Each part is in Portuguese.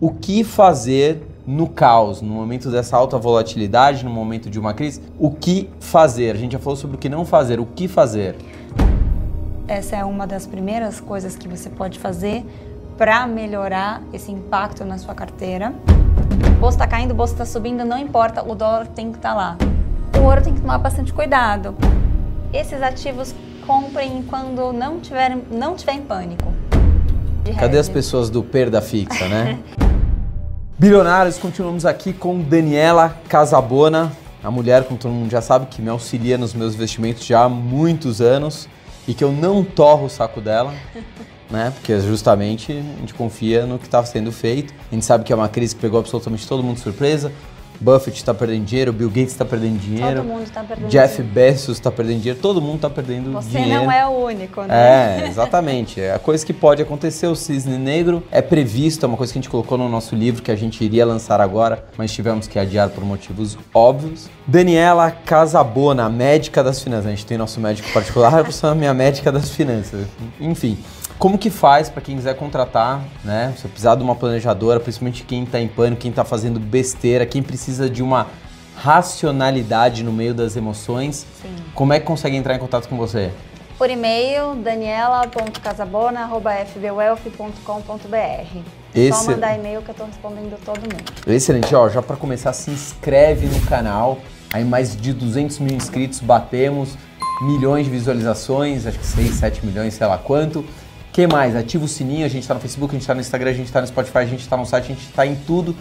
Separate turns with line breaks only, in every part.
O que fazer no caos, no momento dessa alta volatilidade, no momento de uma crise? O que fazer? A gente já falou sobre o que não fazer, o que fazer?
Essa é uma das primeiras coisas que você pode fazer para melhorar esse impacto na sua carteira. O bolso está caindo, o bolso está subindo, não importa, o dólar tem que estar tá lá. O ouro tem que tomar bastante cuidado. Esses ativos comprem quando não tiver, não tiver em pânico.
Cadê as pessoas do perda fixa, né? Bilionários, continuamos aqui com Daniela Casabona, a mulher, como todo mundo já sabe, que me auxilia nos meus investimentos já há muitos anos e que eu não torro o saco dela, né? Porque justamente a gente confia no que está sendo feito. A gente sabe que é uma crise que pegou absolutamente todo mundo de surpresa. Buffett está perdendo dinheiro, Bill Gates está perdendo dinheiro,
todo mundo está perdendo
Jeff
dinheiro.
Bezos está perdendo dinheiro, todo mundo está perdendo
Você
dinheiro.
Você não é o único, né?
É, exatamente. É a coisa que pode acontecer. O cisne negro é previsto, é uma coisa que a gente colocou no nosso livro que a gente iria lançar agora, mas tivemos que adiar por motivos óbvios. Daniela Casabona, médica das finanças. A gente tem nosso médico particular, você é a minha médica das finanças. Enfim. Como que faz para quem quiser contratar, né? Você precisar de uma planejadora, principalmente quem está em pânico, quem está fazendo besteira, quem precisa de uma racionalidade no meio das emoções.
Sim.
Como é que consegue entrar em contato com você?
Por e-mail, daniela.casabona.fbwealth.com.br. Esse... Só mandar e-mail que eu estou respondendo todo mundo.
Excelente. Ó, já para começar, se inscreve no canal. Aí mais de 200 mil inscritos, batemos milhões de visualizações, acho que 6, 7 milhões, sei lá quanto que mais? Ativa o sininho, a gente está no Facebook, a gente está no Instagram, a gente está no Spotify, a gente está no site, a gente está em tudo.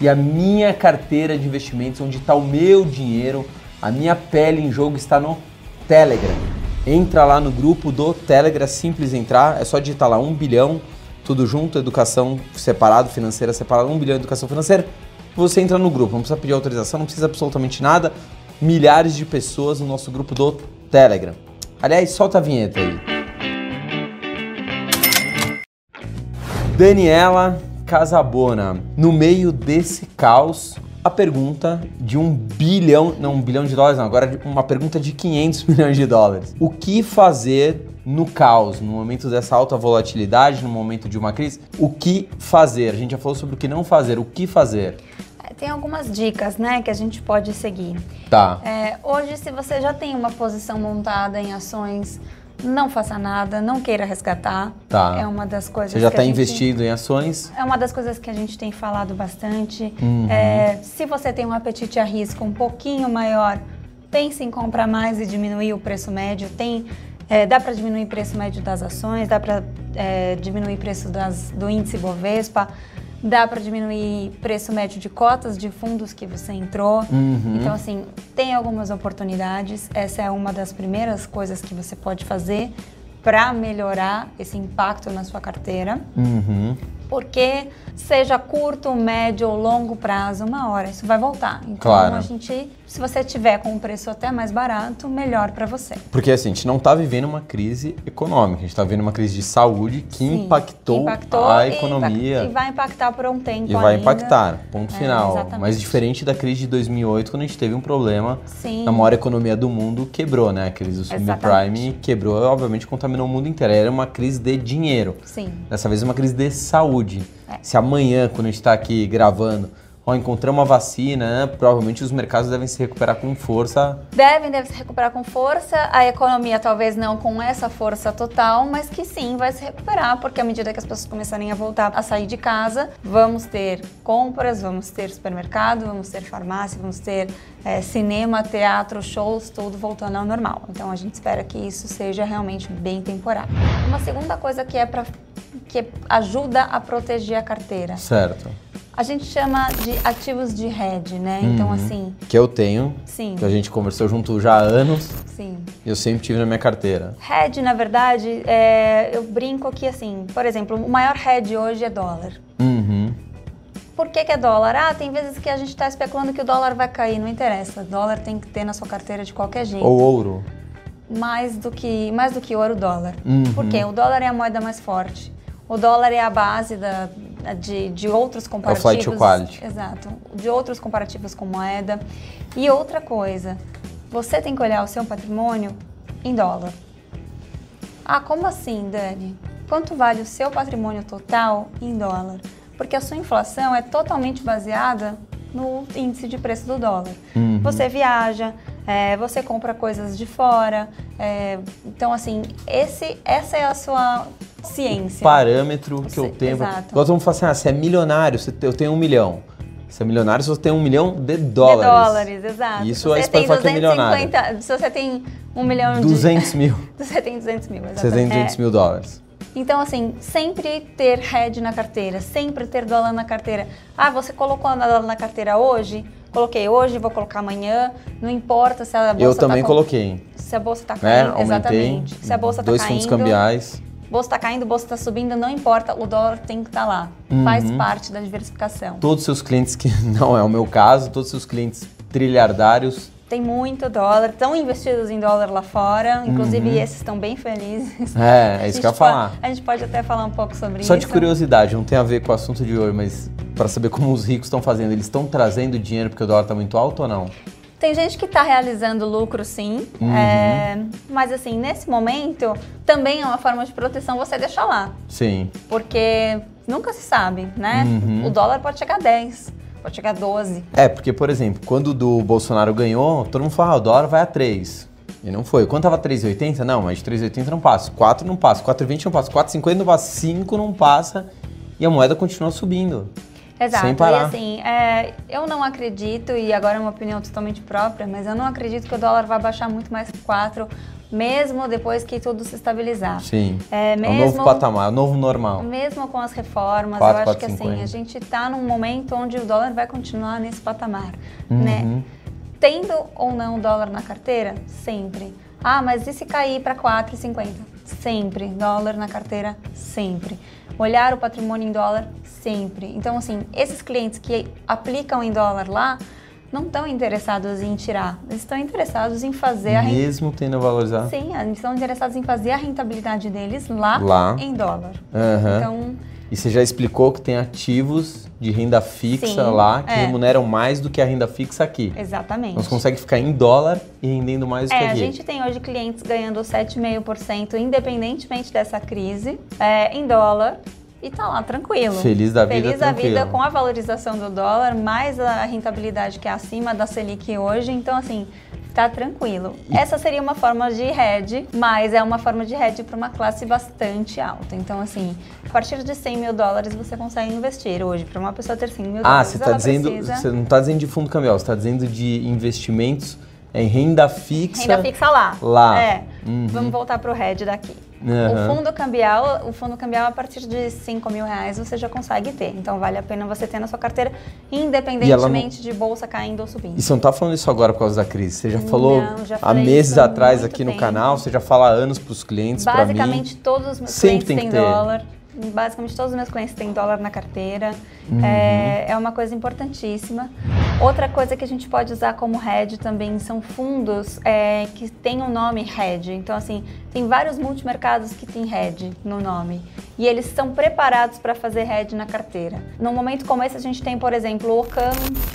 E a minha carteira de investimentos, onde está o meu dinheiro, a minha pele em jogo está no Telegram. Entra lá no grupo do Telegram, simples entrar, é só digitar lá 1 bilhão, tudo junto, educação separado, financeira separada, 1 bilhão educação financeira. Você entra no grupo, não precisa pedir autorização, não precisa absolutamente nada. Milhares de pessoas no nosso grupo do Telegram. Aliás, solta a vinheta aí. Daniela Casabona, no meio desse caos, a pergunta de um bilhão, não um bilhão de dólares, não, agora uma pergunta de 500 milhões de dólares. O que fazer no caos, no momento dessa alta volatilidade, no momento de uma crise? O que fazer? A gente já falou sobre o que não fazer, o que fazer?
É, tem algumas dicas, né, que a gente pode seguir.
Tá.
É, hoje, se você já tem uma posição montada em ações não faça nada, não queira resgatar.
Tá.
É uma das coisas.
Você já
está
investido em ações?
É uma das coisas que a gente tem falado bastante.
Uhum.
É, se você tem um apetite a risco um pouquinho maior, pense em comprar mais e diminuir o preço médio. Tem, é, dá para diminuir o preço médio das ações, dá para é, diminuir o preço das, do índice Bovespa. Dá para diminuir preço médio de cotas de fundos que você entrou.
Uhum.
Então, assim, tem algumas oportunidades. Essa é uma das primeiras coisas que você pode fazer para melhorar esse impacto na sua carteira.
Uhum.
Porque seja curto, médio ou longo prazo, uma hora isso vai voltar. Então
claro.
a gente, se você tiver com um preço até mais barato, melhor para você.
Porque assim, a gente não está vivendo uma crise econômica, a gente está vivendo uma crise de saúde que,
Sim,
impactou,
impactou,
a economia.
E, vai impactar por um tempo
E vai
ainda.
impactar, ponto
É,
final.
exatamente.
Mas diferente da crise de 2008, quando a gente teve um problema
Sim.
na maior economia do mundo, quebrou, né? A crise do subprime quebrou, obviamente contaminou o mundo inteiro. Era uma crise de dinheiro.
Sim.
Dessa vez é uma crise de saúde.
É.
Se amanhã, quando a gente está aqui gravando, ó, encontramos uma vacina, né, provavelmente os mercados devem se recuperar com força.
Devem, devem se recuperar com força. A economia talvez não com essa força total, mas que sim vai se recuperar, porque à medida que as pessoas começarem a voltar a sair de casa, vamos ter compras, vamos ter supermercado, vamos ter farmácia, vamos ter é, cinema, teatro, shows, tudo voltando ao normal. Então a gente espera que isso seja realmente bem temporário. Uma segunda coisa que é para que ajuda a proteger a carteira.
Certo.
A gente chama de ativos de hedge, né? Então
Uhum.
assim,
Que eu tenho,
sim,
que a gente conversou junto já há anos,
sim.
e eu sempre tive na minha carteira.
Hedge, na verdade, é, eu brinco que, assim, por exemplo, o maior hedge hoje é dólar.
Uhum.
Por que, que é dólar? Ah, tem vezes que a gente está especulando que o dólar vai cair, não interessa. Dólar tem que ter na sua carteira de qualquer jeito.
Ou ouro.
Mais do que mais do que ouro, dólar.
Uhum.
Por quê? O dólar é a moeda mais forte. O dólar é a base da, de, de outros comparativos.
flight to quality.
Exato. De outros comparativos com moeda. E outra coisa, você tem que olhar o seu patrimônio em dólar. Ah, como assim, Dani? Quanto vale o seu patrimônio total em dólar? Porque a sua inflação é totalmente baseada no índice de preço do dólar.
Uhum.
Você viaja, é, você compra coisas de fora. é, então, assim, esse, essa é a sua ciência.
Parâmetro que eu tenho.
exato.
Nós vamos falar assim: ah, você é milionário, você eu tenho um milhão. Você é milionário, você tem um milhão de
De
dólares.
dólares, exato.
Isso
você
pode
tem
falar que é milionário.
250, se você tem um milhão de...
200 mil.
Você tem 200 mil, exatamente.
Você tem 200
É.
mil dólares.
Então, assim, sempre ter hedge na carteira, sempre ter dólar na carteira. Ah, você colocou dólar na carteira hoje? Coloquei hoje, vou colocar amanhã. Não importa se a bolsa
Eu também
tá
coloquei.
Se a bolsa tá
Né?
caindo,
Aumentei.
exatamente. Se a bolsa tá
dois
caindo,
fundos cambiais.
Bolsa tá caindo, bolsa tá subindo, não importa, o dólar tem que estar lá.
Uhum.
Faz parte da diversificação.
Todos os seus clientes, que não é o meu caso, todos os seus clientes trilhardários.
Tem muito dólar, estão investidos em dólar lá fora, inclusive
Uhum.
esses estão bem felizes.
É, é isso que eu ia falar.
A gente pode até falar um pouco sobre
Só
isso.
de curiosidade, não tem a ver com o assunto de hoje, mas para saber como os ricos estão fazendo, eles estão trazendo dinheiro porque o dólar está muito alto ou não?
Tem gente que está realizando lucro, sim.
Uhum.
é, mas assim, nesse momento, também é uma forma de proteção você deixar lá.
Sim.
Porque nunca se sabe, né?
Uhum.
O dólar pode chegar a 10, pode chegar a 12.
É, porque, por exemplo, quando o do Bolsonaro ganhou, todo mundo falou, ah, o dólar vai a 3. E não foi. Quando tava 3,80, não, mas de 3,80 não passa. 4 não passa, 4,20 não passa, 4,50 não passa, 5 não passa. E a moeda continua subindo.
Exato.
Sem parar.
E assim, é, eu não acredito, e agora é uma opinião totalmente própria, mas eu não acredito que o dólar vai baixar muito mais que 4, mesmo depois que tudo se estabilizar.
Sim.
É,
É o
mesmo,
novo patamar, é o novo normal.
mesmo com as reformas,
Quatro,
eu acho
quatro,
que assim,
cinquenta.
a gente está num momento onde o dólar vai continuar nesse patamar,
Uhum.
né? Tendo ou não dólar na carteira? Sempre. Ah, mas e se cair para 4,50? Sempre. Dólar na carteira? Sempre. Olhar o patrimônio em dólar? Sempre. Então, assim, esses clientes que aplicam em dólar lá não estão interessados em tirar. Eles estão interessados em fazer a rentabilidade.
Mesmo tendo a valorizar.
Sim, eles estão interessados em fazer a rentabilidade deles lá,
Lá.
em dólar.
Aham.
Então,
E você já explicou que tem ativos de renda fixa
Sim,
lá que
é.
remuneram mais do que a renda fixa aqui.
exatamente.
Então você consegue ficar em dólar e rendendo mais do que
É, a
aqui.
gente tem hoje clientes ganhando 7,5% independentemente dessa crise, é, em dólar, e tá lá tranquilo.
Feliz da vida,
Feliz da vida
tranquilo.
com a valorização do dólar, mais a rentabilidade que é acima da Selic hoje, então assim, tá tranquilo. Essa seria uma forma de hedge, mas é uma forma de hedge para uma classe bastante alta. Então assim, a partir de 100 mil dólares você consegue investir hoje. Para uma pessoa ter 100 mil
Ah,
dólares,
você tá dizendo.
precisa...
Você não está dizendo de fundo cambial, você está dizendo de investimentos em renda fixa.
Renda fixa lá.
Lá.
É.
Uhum.
Vamos voltar pro hedge daqui.
Aham.
O fundo cambial, o fundo cambial a partir de 5 mil reais você já consegue ter. Então vale a pena você ter na sua carteira, independentemente de bolsa caindo ou subindo.
E você não tá falando isso agora por causa da crise. Você já falou
Não, já
há meses atrás aqui no
tempo.
canal, você já fala há anos para os clientes, para mim.
Basicamente todos os meus
Sempre
clientes têm
que ter.
Basicamente todos os meus clientes têm dólar na carteira.
Uhum.
É, é uma coisa importantíssima. Outra coisa que a gente pode usar como hedge também são fundos é, que têm o nome hedge. Então, assim, tem vários multimercados que têm hedge no nome. E eles estão preparados para fazer hedge na carteira. Num momento como esse, a gente tem, por exemplo, o Ocam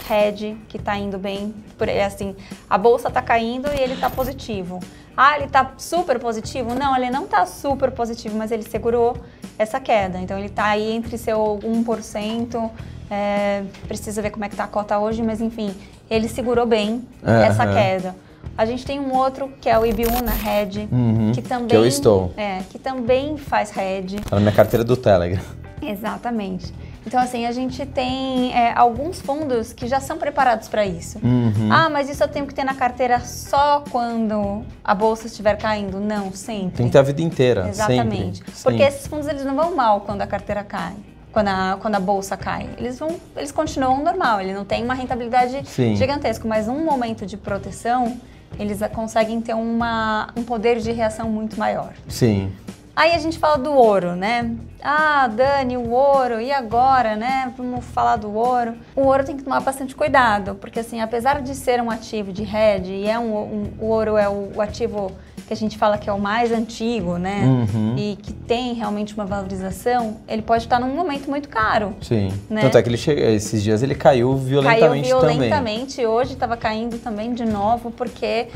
Hedge, que está indo bem. Por, é assim, a bolsa está caindo e ele está positivo. Ah, ele está super positivo? Não, ele não está super positivo, mas ele segurou essa queda. Então ele está aí entre seu 1%, é, precisa ver como é que está a cota hoje, mas enfim, ele segurou bem
É,
essa queda. A gente tem um outro que é o Ibiúna Hedge,
Uhum,
que também
que eu estou.
É, que também faz hedge.
Tá na minha carteira do Telegram.
Exatamente. Então, assim, a gente tem é, alguns fundos que já são preparados para isso.
Uhum.
Ah, mas isso eu tenho que ter na carteira só quando a bolsa estiver caindo? Não, sempre.
Tem que ter a vida inteira.
Exatamente.
Sempre.
Porque
Sim.
esses fundos eles não vão mal quando a carteira cai. Quando a, quando a bolsa cai. Eles vão, eles continuam normal, ele não tem uma rentabilidade
Sim.
gigantesca, mas um momento de proteção, eles conseguem ter uma, um poder de reação muito maior.
Sim.
Aí a gente fala do ouro, né? Ah, Dani, o ouro, e agora, né? Vamos falar do ouro. O ouro tem que tomar bastante cuidado, porque assim, apesar de ser um ativo de hedge, e é um, um- o ouro é o, o ativo que a gente fala que é o mais antigo, né?
Uhum.
E que tem realmente uma valorização, ele pode estar num momento muito caro.
Sim.
Né?
Tanto é que ele chega, esses dias ele caiu
Caiu
violentamente, também.
violentamente, hoje estava caindo também de novo, porque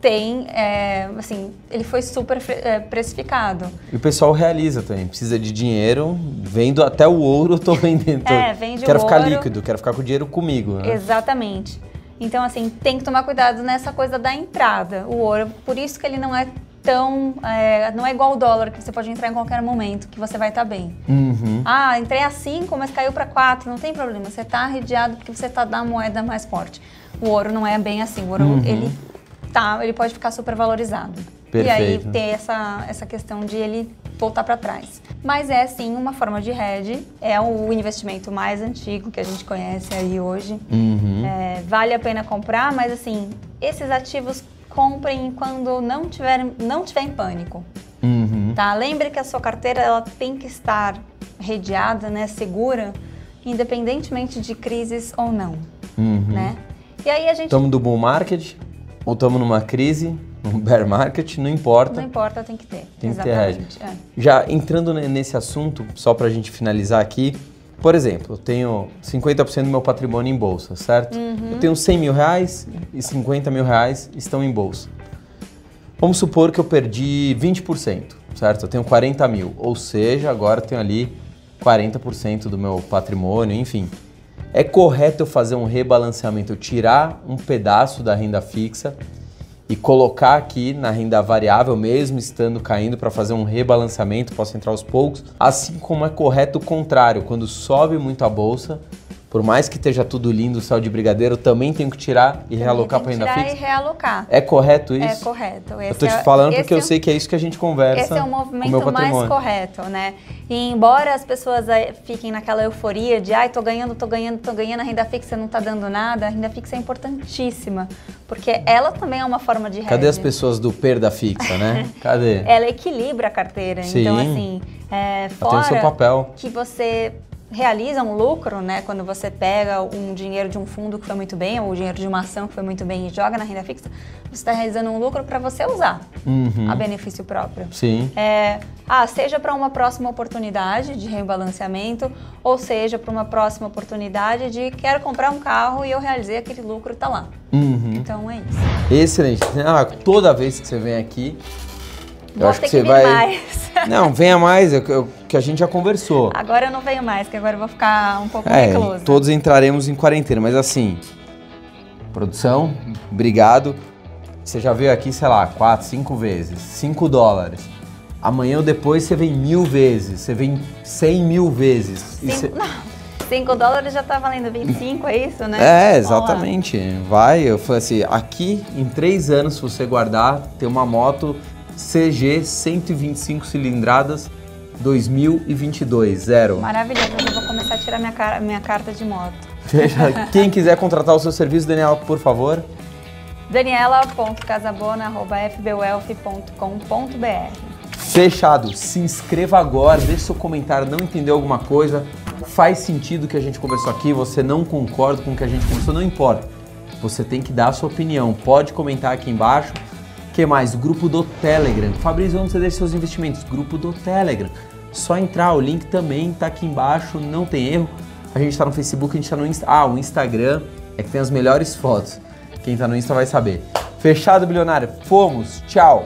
tem, é, assim, ele foi super é, precificado.
E o pessoal realiza também, precisa de dinheiro, vendo até o ouro, tô vendendo.
É, vende
quero
o
ficar
ouro.
líquido, quero ficar com o dinheiro comigo. Né?
Exatamente. Então, assim, tem que tomar cuidado nessa coisa da entrada. O ouro, por isso que ele não é tão. É, não é igual o dólar, que você pode entrar em qualquer momento, que você vai estar bem.
Uhum.
Ah, entrei a 5, mas caiu para 4, não tem problema. Você está arrediado porque você está da moeda mais forte. O ouro não é bem assim. O ouro,
Uhum.
ele, tá, ele pode ficar super valorizado. E aí ter essa, essa questão de ele voltar para trás. Mas é sim uma forma de hedge, é o investimento mais antigo que a gente conhece aí hoje.
Uhum.
É, vale a pena comprar, mas assim, esses ativos comprem quando não tiver, não tiver em pânico.
Uhum.
Tá? Lembre que a sua carteira ela tem que estar redeada, né, segura, independentemente de crises ou não,
Uhum.
né? E aí a gente
Estamos do bull market ou estamos numa crise, um bear market, não importa.
não importa, tem que ter.
Tem que ter
Exatamente. é.
Já entrando ne- nesse assunto, só para a gente finalizar aqui, por exemplo, eu tenho 50% do meu patrimônio em bolsa, certo?
Uhum.
Eu tenho 100 mil reais e 50 mil reais estão em bolsa. Vamos supor que eu perdi 20%, certo? Eu tenho 40 mil, ou seja, agora eu tenho ali 40% do meu patrimônio, enfim. É correto eu fazer um rebalanceamento, eu tirar um pedaço da renda fixa e colocar aqui na renda variável, mesmo estando caindo, para fazer um rebalanceamento, posso entrar aos poucos. Assim como é correto o contrário, quando sobe muito a bolsa, por mais que esteja tudo lindo, céu de brigadeiro, eu também tenho que tirar e realocar para
tem
renda
tirar
fixa.
e realocar.
É correto
É
isso?
correto.
Eu
Esse
tô te
é-
falando
esse
porque eu
é-
sei que é isso que a gente conversa
Esse é o
com o
movimento mais correto, né? E embora as pessoas aí fiquem naquela euforia de ai, tô ganhando, tô ganhando, tô ganhando, a renda fixa não tá dando nada, a renda fixa é importantíssima, porque ela também é uma forma de
Cadê as
hedge.
pessoas do perda fixa, né? Cadê?
Ela equilibra a carteira.
Sim.
Então, assim, é,
tem
fora
o seu papel.
que você realiza um lucro, né? Quando você pega um dinheiro de um fundo que foi muito bem, ou o dinheiro de uma ação que foi muito bem e joga na renda fixa, você está realizando um lucro para você usar
Uhum.
a benefício próprio.
Sim.
É, ah, seja para uma próxima oportunidade de rebalanceamento, ou seja para uma próxima oportunidade de quero comprar um carro e eu realizei aquele lucro e tá lá.
Uhum.
Então é isso.
Excelente. Ah, toda vez que você vem aqui, eu
Vou
acho
ter
que você vai.
mais.
Não, venha mais, é o que- a gente já conversou.
Agora eu não venho mais, que agora eu vou ficar um pouco
É,
reclusa.
todos entraremos em quarentena, mas assim, produção, obrigado. Você já veio aqui, sei lá, quatro, cinco vezes, cinco dólares. Amanhã ou depois você vem mil vezes, você vem cem mil vezes.
Cinco,
você-
não, 5 dólares já tá valendo 25, é isso, né?
É, exatamente. Vai, eu falei assim, aqui em três anos, se você guardar, tem uma moto CG 125 cilindradas 2022, zero.
Maravilhoso, eu vou começar a tirar minha, cara- minha carta de moto.
Quem quiser contratar o seu serviço, Daniel, por favor.
daniela.casaboa.fbwealth.com.br
Fechado. Se inscreva agora, deixe seu comentário, não entendeu alguma coisa, faz sentido o que a gente conversou aqui, você não concorda com o que a gente conversou, não importa. Você tem que dar a sua opinião. Pode comentar aqui embaixo. Que mais? Grupo do Telegram. Fabrício, onde você deixa seus investimentos? Grupo do Telegram. Só entrar, o link também tá aqui embaixo, não tem erro. A gente tá no Facebook, a gente tá no. Ah, o Instagram é que tem as melhores fotos. Quem tá no Insta vai saber. Fechado, bilionário. Fomos. Tchau.